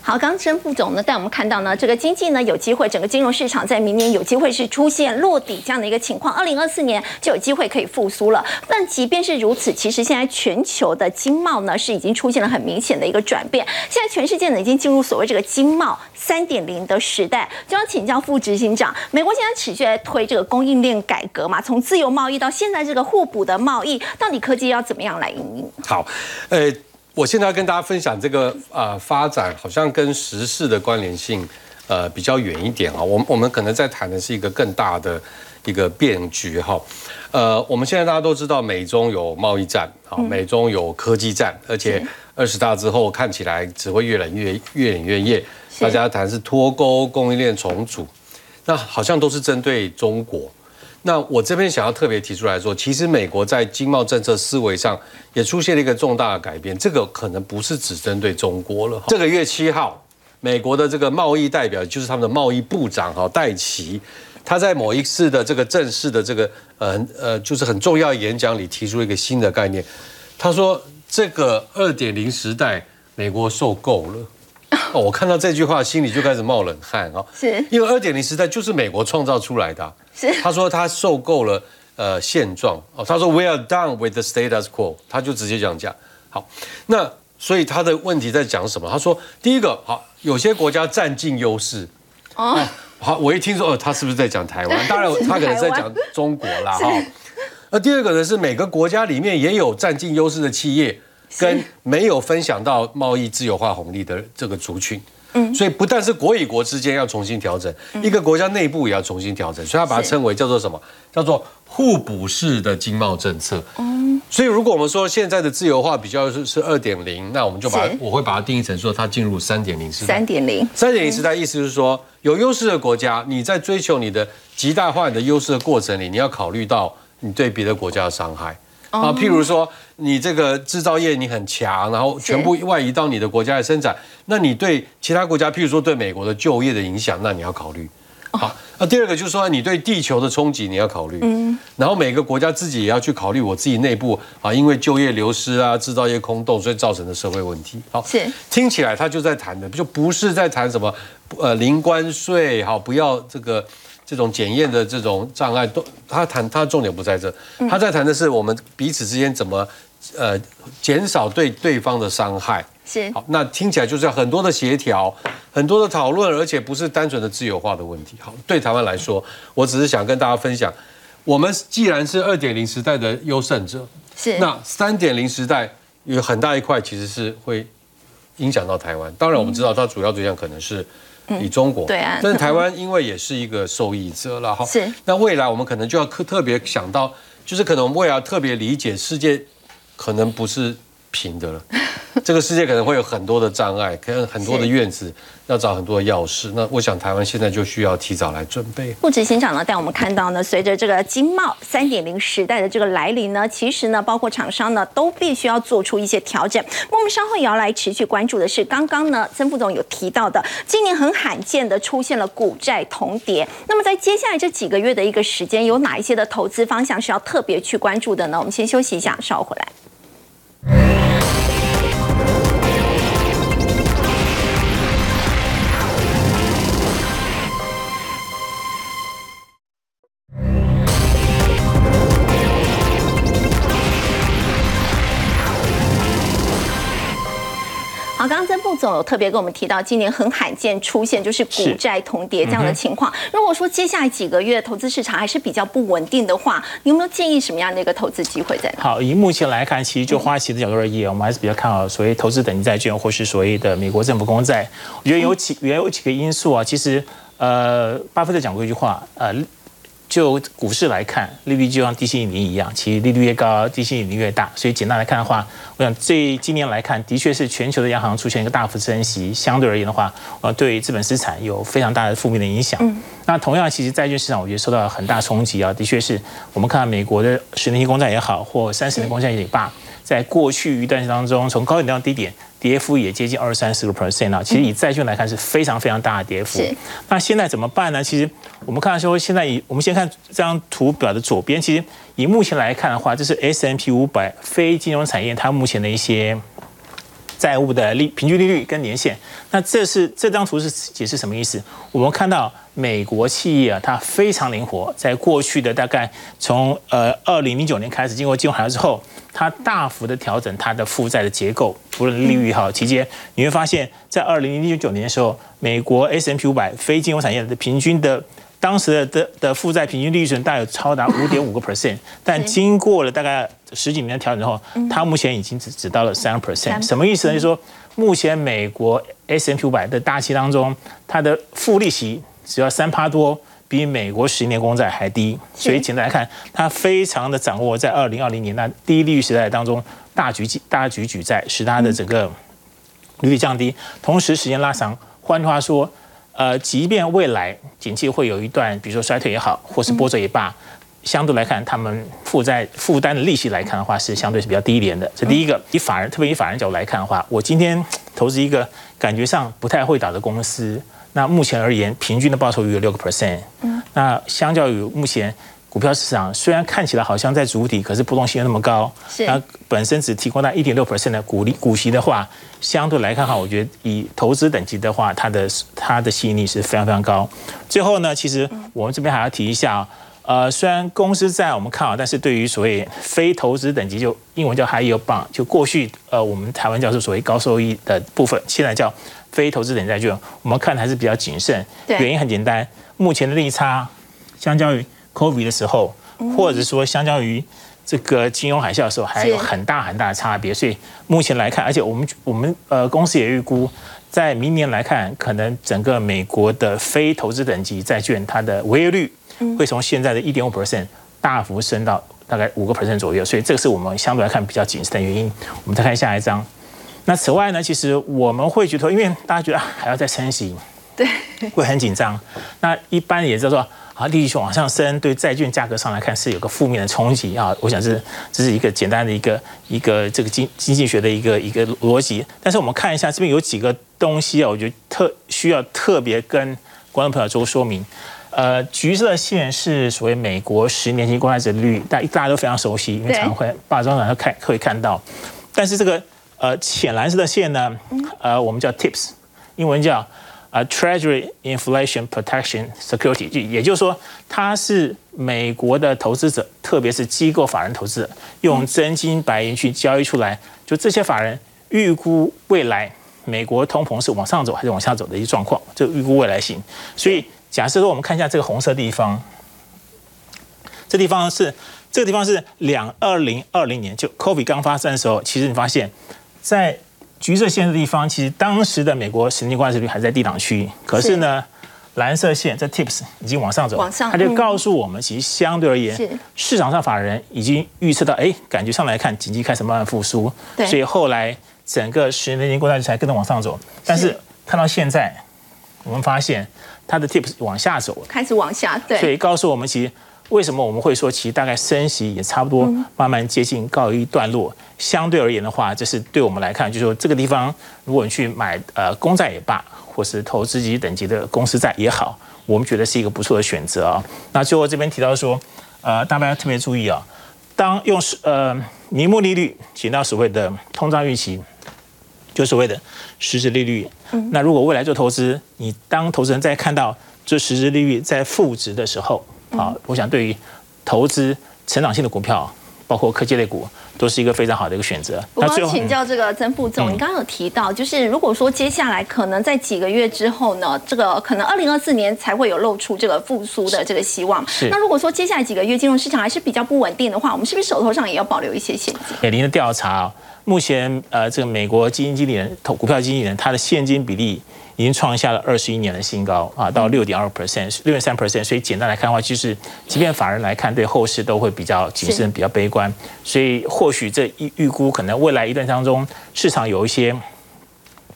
Speaker 1: 好，刚申副总呢带我们看到呢，这个经济呢有机会，整个金融市场在明年有机会是出现落底这样的一个情况，二零二四年就有机会可以复苏了。但即便是如此，其实现在全球的经贸呢是已经出现了很明显的一个转变，现在全世界呢已经进入所谓这个经贸三点零的时代。就要请教副执行长，美国现在持续在推这个供应链改革嘛，从自由贸易到现在这个互补的贸易，到底科技要怎么样来应用？
Speaker 3: 好，呃。我现在要跟大家分享这个啊发展，好像跟时事的关联性呃比较远一点啊。我我们可能在谈的是一个更大的一个变局哈。呃，我们现在大家都知道，美中有贸易战啊，美中有科技战，而且二十大之后看起来只会越来越越演越烈。大家谈是脱钩、供应链重组，那好像都是针对中国。那我这边想要特别提出来说，其实美国在经贸政策思维上也出现了一个重大的改变，这个可能不是只针对中国了。这个月七号，美国的这个贸易代表就是他们的贸易部长哈戴奇，他在某一次的这个正式的这个呃呃就是很重要演讲里提出一个新的概念，他说这个二点零时代美国受够了。哦，我看到这句话心里就开始冒冷汗啊，
Speaker 1: 是
Speaker 3: 因为二点零时代就是美国创造出来的。
Speaker 1: 是
Speaker 3: 他说他受够了呃现状哦，他说 We are done with the status quo，他就直接讲。好，那所以他的问题在讲什么？他说第一个好，有些国家占尽优势。哦，好，我一听说哦，他是不是在讲台湾？当然他可能在讲中国啦哈。那第二个呢是每个国家里面也有占尽优势的企业。跟没有分享到贸易自由化红利的这个族群，嗯，所以不但是国与国之间要重新调整，一个国家内部也要重新调整，所以他把它称为叫做什么？叫做互补式的经贸政策。嗯，所以如果我们说现在的自由化比较是是二点零，那我们就把我会把它定义成说它进入三点零时代。
Speaker 1: 三点零，
Speaker 3: 三点零时代意思就是说，有优势的国家，你在追求你的极大化你的优势的过程里，你要考虑到你对别的国家的伤害。啊，譬如说你这个制造业你很强，然后全部外移到你的国家来生产，那你对其他国家，譬如说对美国的就业的影响，那你要考虑。好，那第二个就是说你对地球的冲击你要考虑。嗯，然后每个国家自己也要去考虑我自己内部啊，因为就业流失啊，制造业空洞，所以造成的社会问题。好，
Speaker 1: 是
Speaker 3: 听起来他就在谈的，就不是在谈什么呃零关税，好，不要这个。这种检验的这种障碍，都他谈他重点不在这，他在谈的是我们彼此之间怎么呃减少对对方的伤害。
Speaker 1: 是
Speaker 3: 好，那听起来就是要很多的协调，很多的讨论，而且不是单纯的自由化的问题。好，对台湾来说，我只是想跟大家分享，我们既然是二点零时代的优胜者，
Speaker 1: 是
Speaker 3: 那三点零时代有很大一块其实是会影响到台湾。当然，我们知道它主要对象可能是。以中国
Speaker 1: 对啊，
Speaker 3: 但是台湾因为也是一个受益者了哈。
Speaker 1: 是。
Speaker 3: 那未来我们可能就要特特别想到，就是可能我们未来特别理解世界，可能不是平的了。这个世界可能会有很多的障碍，可能很多的院子要找很多的钥匙。那我想台湾现在就需要提早来准备。
Speaker 1: 副执行长呢，带我们看到呢，随着这个经贸三点零时代的这个来临呢，其实呢，包括厂商呢，都必须要做出一些调整。我们稍后也要来持续关注的是，刚刚呢，曾副总有提到的，今年很罕见的出现了股债同跌。那么在接下来这几个月的一个时间，有哪一些的投资方向是要特别去关注的呢？我们先休息一下，稍后回来。好，刚总有特别跟我们提到，今年很罕见出现就是股债同跌这样的情况。如果说接下来几个月投资市场还是比较不稳定的话，你有没有建议什么样的一个投资机会在哪？
Speaker 5: 好，以目前来看，其实就花旗的角度而言，我们还是比较看好所谓投资等级债券，或是所谓的美国政府公债。我觉得有几原有几个因素啊，其实呃，巴菲特讲过一句话，呃。就股市来看，利率就像地心引力一样，其实利率越高，地心引力越大。所以简单来看的话，我想这今年来看，的确是全球的央行出现一个大幅升息，相对而言的话，呃，对资本市场有非常大的负面的影响。那同样，其实债券市场我觉得受到很大冲击啊，的确是我们看美国的十年期公债也好，或三十年公债也罢，在过去一段时间当中，从高点到低点。跌幅也接近二三十个 percent 啊，其实以债券来看是非常非常大的跌幅。那现在怎么办呢？其实我们看到说，现在以我们先看这张图表的左边，其实以目前来看的话，这是 S M P 五百非金融产业它目前的一些债务的利平均利率跟年限。那这是这张图是解释什么意思？我们看到美国企业啊，它非常灵活，在过去的大概从呃二零零九年开始，经过金融海啸之后。它大幅的调整它的负债的结构，不论利率也好期间，你会发现在二零零九年的时候，美国 S M P 五百非金融产业的平均的当时的的的负债平均利率大概有超达五点五个 percent，但经过了大概十几年的调整之后，它目前已经只只到了三 percent。什么意思呢？就是说目前美国 S M P 五百的大期当中，它的负利息只要三趴多。比美国十年公债还低，所以简单来看，它非常的掌握在二零二零年那低利率时代当中大局大局举债，使它的整个利率降低，同时时间拉长。换句话说，呃，即便未来景气会有一段，比如说衰退也好，或是波折也罢，相对来看，他们负债负担的利息来看的话，是相对是比较低廉的。这第一个，以法人特别以法人角度来看的话，我今天投资一个感觉上不太会打的公司。那目前而言，平均的报酬率有六个 percent。嗯，那相较于目前股票市场，虽然看起来好像在主体，可是波动性又那么高。
Speaker 1: 是。
Speaker 5: 那本身只提供到一点六 percent 的股利股息的话，相对来看哈，我觉得以投资等级的话，它的它的吸引力是非常非常高。最后呢，其实我们这边还要提一下，呃，虽然公司在我们看好，但是对于所谓非投资等级，就英文叫 high yield bond，就过去呃我们台湾叫做所谓高收益的部分，现在叫。非投资等级债券，我们看还是比较谨慎。原因很简单，目前的利差相较于 COVID 的时候，或者说相较于这个金融海啸的时候，还有很大很大的差别。所以目前来看，而且我们我们呃公司也预估，在明年来看，可能整个美国的非投资等级债券它的违约率会从现在的一点五 percent 大幅升到大概五个 percent 左右。所以这个是我们相对来看比较谨慎的原因。我们再看下一张。那此外呢，其实我们会觉得，因为大家觉得还要再升息，
Speaker 1: 对，
Speaker 5: 会很紧张。那一般也叫做啊，利率往上升，对债券价格上来看是有个负面的冲击啊。我想是这是一个简单的一个一个这个经经济学的一个一个逻辑。但是我们看一下这边有几个东西啊，我觉得特需要特别跟观众朋友做个说明。呃，橘色线是所谓美国十年期公债利率，大大家都非常熟悉，因为常会化妆上看会看到。但是这个。呃，浅蓝色的线呢，呃，我们叫 TIPS，英文叫呃 Treasury Inflation Protection Security，就也就是说，它是美国的投资者，特别是机构法人投资者，用真金白银去交易出来，就这些法人预估未来美国通膨是往上走还是往下走的一个状况，就预估未来性。所以假设说，我们看一下这个红色地方，这地方是这个地方是两二零二零年就 COVID 刚发生的时候，其实你发现。在橘色线的地方，其实当时的美国十年关税率还在低档区，可是呢，蓝色线这 Tips 已经往上走，
Speaker 1: 往上，
Speaker 5: 它就告诉我们，其实相对而言，市场上法人已经预测到，哎，感觉上来看，经济开始慢慢复苏，所以后来整个十年期国债才跟着往上走，但是看到现在，我们发现它的 tips 往下走了，
Speaker 1: 开始往下，对，
Speaker 5: 所以告诉我们，其实为什么我们会说，其实大概升息也差不多慢慢接近告一段落。相对而言的话，这是对我们来看，就是说这个地方，如果你去买呃公债也罢，或是投资级等级的公司债也好，我们觉得是一个不错的选择啊。那最后这边提到说，呃，大家要特别注意啊，当用呃名目利率减到所谓的通胀预期，就所谓的实质利率。那如果未来做投资，你当投资人在看到这实质利率在负值的时候，啊，我想对于投资成长性的股票，包括科技类股。都是一个非常好的一个选择。
Speaker 1: 我要请教这个曾副总，你刚刚有提到，就是如果说接下来可能在几个月之后呢，这个可能二零二四年才会有露出这个复苏的这个希望。
Speaker 5: 是。
Speaker 1: 那如果说接下来几个月金融市场还是比较不稳定的话，我们是不是手头上也要保留一些现金？
Speaker 5: 美林的调查，目前呃，这个美国基金经理人、投股票经理人，他的现金比例。已经创下了二十一年的新高啊，到六点二 percent，六点三 percent。所以简单来看的话，就是即便法人来看，对后市都会比较谨慎、比较悲观。所以或许这预预估可能未来一段当中，市场有一些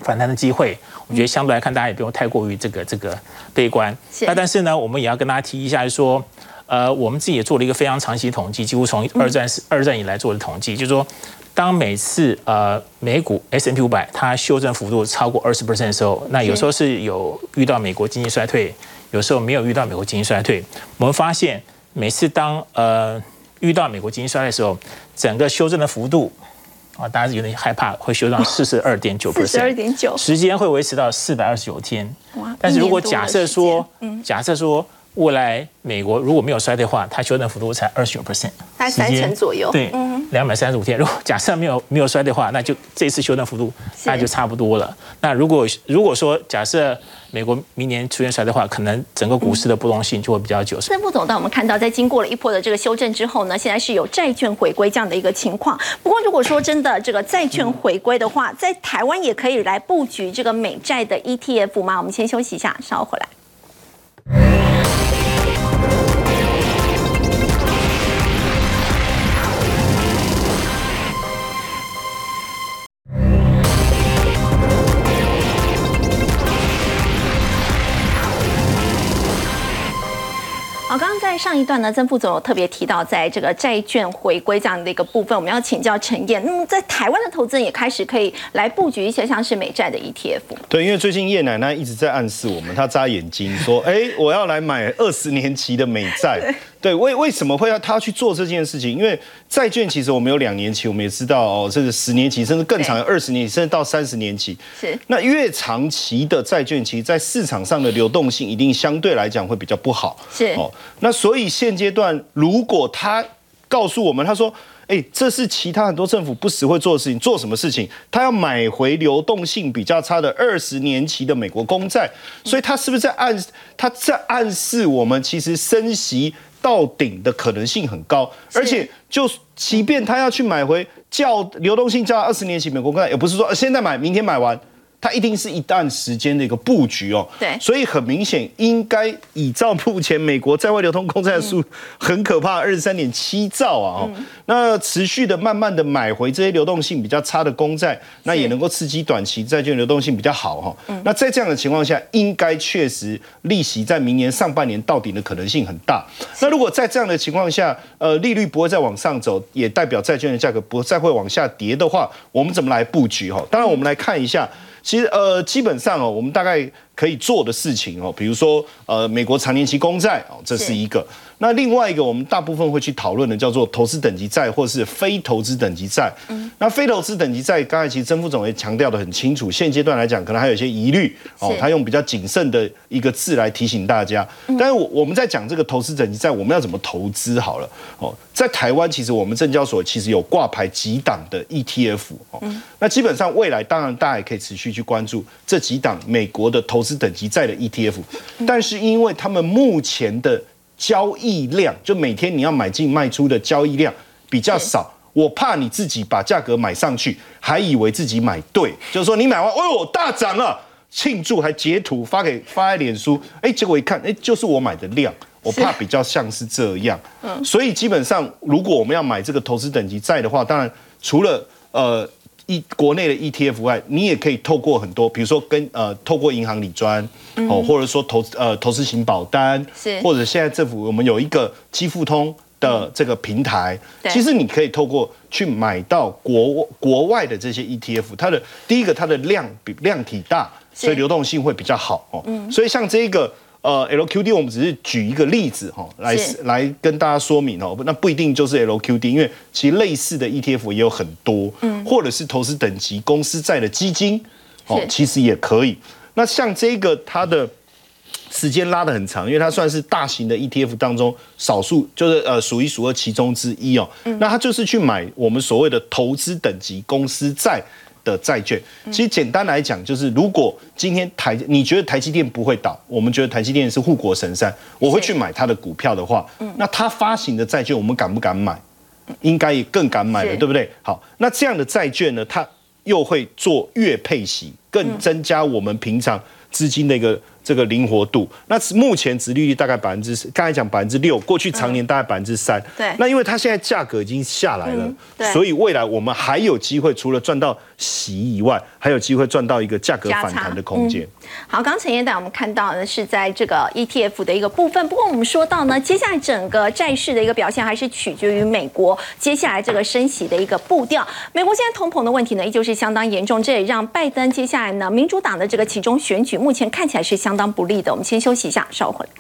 Speaker 5: 反弹的机会。我觉得相对来看，大家也不用太过于这个这个悲观。那但是呢，我们也要跟大家提一下，说呃，我们自己也做了一个非常长期统计，几乎从二战二战以来做的统计，就是说。当每次呃美股 S M P 五百它修正幅度超过二十 percent 的时候，那有时候是有遇到美国经济衰退，有时候没有遇到美国经济衰退。我们发现每次当呃遇到美国经济衰退的时候，整个修正的幅度啊，大家有点害怕会修到 四十二点九
Speaker 1: percent，四十二点九，
Speaker 5: 时间会维持到四百二十九天。哇！但是如果假设说，假设说。未来美国如果没有衰退的话，它修正幅度才二十九 percent，
Speaker 1: 大概三成左右。
Speaker 5: 对，两百三十五天。如果假设没有没有衰退的话，那就这次修正幅度那就差不多了。那如果如果说假设美国明年出现衰退的话，可能整个股市的波动性就会比较久。
Speaker 1: 那副总，当我们看到在经过了一波的这个修正之后呢，现在是有债券回归这样的一个情况。不过如果说真的这个债券回归的话，在台湾也可以来布局这个美债的 ETF 吗？我们先休息一下，稍后回来。在上一段呢，曾副总有特别提到，在这个债券回归这样的一个部分，我们要请教陈燕。那么，在台湾的投资人也开始可以来布局一些像是美债的 ETF。
Speaker 2: 对，因为最近叶奶奶一直在暗示我们，她眨眼睛说：“ 哎，我要来买二十年期的美债。”对，为为什么会要他去做这件事情？因为债券其实我们有两年期，我们也知道哦，这个十年期甚至更长，二十年期甚至到三十年期。
Speaker 1: 是。
Speaker 2: 那越长期的债券，其实在市场上的流动性一定相对来讲会比较不好。
Speaker 1: 是。哦，
Speaker 2: 那所以现阶段如果他告诉我们，他说。哎，这是其他很多政府不时会做的事情。做什么事情？他要买回流动性比较差的二十年期的美国公债，所以他是不是在暗？他在暗示我们，其实升息到顶的可能性很高。而且，就即便他要去买回较流动性较二十年期美国公债，也不是说现在买，明天买完。它一定是一段时间的一个布局哦，
Speaker 1: 对，
Speaker 2: 所以很明显，应该依照目前美国在外流通公债数很可怕，二十三点七兆啊，哦，那持续的慢慢的买回这些流动性比较差的公债，那也能够刺激短期债券流动性比较好哈。那在这样的情况下，应该确实利息在明年上半年到顶的可能性很大。那如果在这样的情况下，呃，利率不会再往上走，也代表债券的价格不再会往下跌的话，我们怎么来布局哈？当然，我们来看一下。其实呃，基本上哦，我们大概可以做的事情哦，比如说呃，美国长年期公债哦，这是一个。那另外一个，我们大部分会去讨论的叫做投资等级债，或是非投资等级债。嗯，那非投资等级债，刚才其实曾副总也强调的很清楚，现阶段来讲，可能还有一些疑虑哦。他用比较谨慎的一个字来提醒大家。但是我我们在讲这个投资等级债，我们要怎么投资好了哦？在台湾，其实我们证交所其实有挂牌几档的 ETF 哦。那基本上未来，当然大家也可以持续去关注这几档美国的投资等级债的 ETF。但是因为他们目前的交易量就每天你要买进卖出的交易量比较少，我怕你自己把价格买上去，还以为自己买对，就是说你买完，哎呦大涨了，庆祝还截图发给发在脸书，哎，结果一看，哎，就是我买的量，我怕比较像是这样，嗯，所以基本上如果我们要买这个投资等级债的话，当然除了呃。一国内的 ETF 外，你也可以透过很多，比如说跟呃透过银行理专哦，或者说投资呃投资型保单，
Speaker 1: 是。
Speaker 2: 或者现在政府我们有一个基富通的这个平台，其实你可以透过去买到国国外的这些 ETF，它的第一个它的量比量体大，所以流动性会比较好哦。所以像这个呃 LQD，我们只是举一个例子哈、来
Speaker 1: 是
Speaker 2: 来跟大家说明哦，那不一定就是 LQD，因为其实类似的 ETF 也有很多，嗯，或者是投资等级公司债的基金哦，其实也可以。那像这个它的时间拉得很长，因为它算是大型的 ETF 当中少数，就是呃数一数二其中之一哦。那它就是去买我们所谓的投资等级公司债的债券。其实简单来讲，就是如果今天台你觉得台积电不会倒，我们觉得台积电是护国神山，我会去买它的股票的话，那它发行的债券我们敢不敢买？应该也更敢买了，对不对？好，那这样的债券呢，它又会做月配息，更增加我们平常资金的一个这个灵活度。那目前殖利率大概百分之，刚才讲百分之六，过去常年大概百分之三。
Speaker 1: 对
Speaker 2: 那因为它现在价格已经下来了
Speaker 1: 嗯，
Speaker 2: 所以未来我们还有机会，除了赚到息以外，还有机会赚到一个价格反弹的空间。
Speaker 1: 好，刚刚陈燕带我们看到呢是在这个 ETF 的一个部分，不过我们说到呢，接下来整个债市的一个表现还是取决于美国接下来这个升息的一个步调。美国现在通膨的问题呢，依旧是相当严重，这也让拜登接下来呢，民主党的这个其中选举目前看起来是相相当不利的。我们先休息一下，稍后回来。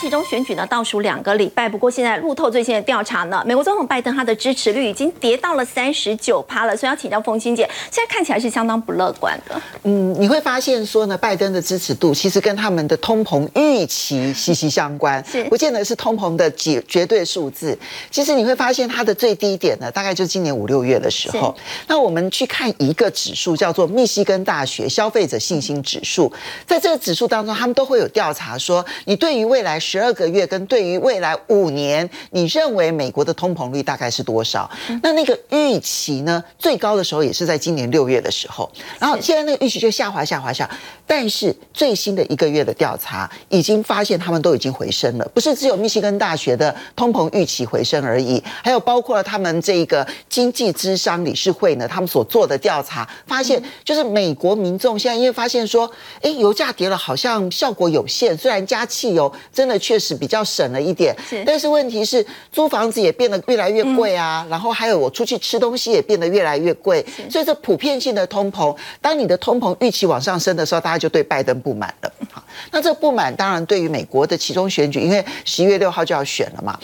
Speaker 1: 其中选举呢倒数两个礼拜，不过现在路透最新的调查呢，美国总统拜登他的支持率已经跌到了三十九趴了，所以要请教凤欣姐，现在看起来是相当不乐观的。
Speaker 4: 嗯，你会发现说呢，拜登的支持度其实跟他们的通膨预期息息相关，
Speaker 1: 是
Speaker 4: 不见得是通膨的绝绝对数字。其实你会发现它的最低点呢，大概就是今年五六月的时候。那我们去看一个指数，叫做密西根大学消费者信心指数，在这个指数当中，他们都会有调查说，你对于未来十二个月跟对于未来五年，你认为美国的通膨率大概是多少？那那个预期呢，最高的时候也是在今年六月的时候，然后现在那个预期就下滑下滑下，但是最新的一个月的调查已经发现他们都已经回升了，不是只有密西根大学的通膨预期回升而已，还有包括了他们这个经济之商理事会呢，他们所做的调查发现，就是美国民众现在因为发现说，哎，油价跌了，好像效果有限，虽然加汽油真的确实比较省了一点。
Speaker 1: 是，
Speaker 4: 但是问题是租房子也变得越来越贵啊，然后还有我出去吃东西也变得越来越贵，所以这普遍性的通膨，当你的通膨预期往上升的时候，大家就对拜登不满了。好，那这不满当然对于美国的其中选举，因为十一月六号就要选了嘛，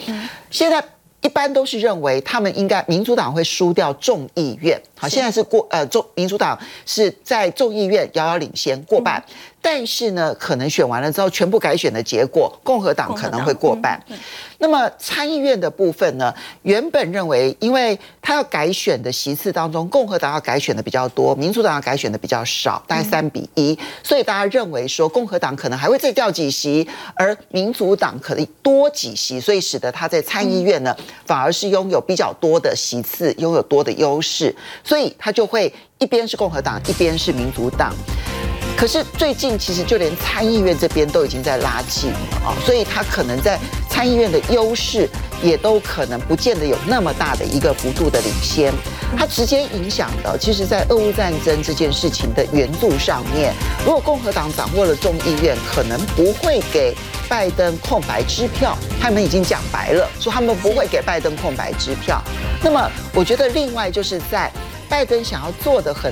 Speaker 4: 现在。一般都是认为他们应该民主党会输掉众议院，好，现在是过呃众民主党是在众议院遥遥领先过半，但是呢，可能选完了之后全部改选的结果，共和党可能会过半。那么参议院的部分呢，原本认为，因为他要改选的席次当中，共和党要改选的比较多，民主党要改选的比较少，大概三比一，所以大家认为说共和党可能还会再掉几席，而民主党可能多几席，所以使得他在参议院呢，反而是拥有比较多的席次，拥有多的优势，所以他就会一边是共和党，一边是民主党。可是最近其实就连参议院这边都已经在拉近了啊，所以他可能在参议院的优势也都可能不见得有那么大的一个幅度的领先。它直接影响的，其实在俄乌战争这件事情的援助上面，如果共和党掌握了众议院，可能不会给拜登空白支票。他们已经讲白了，说他们不会给拜登空白支票。那么，我觉得另外就是在拜登想要做的很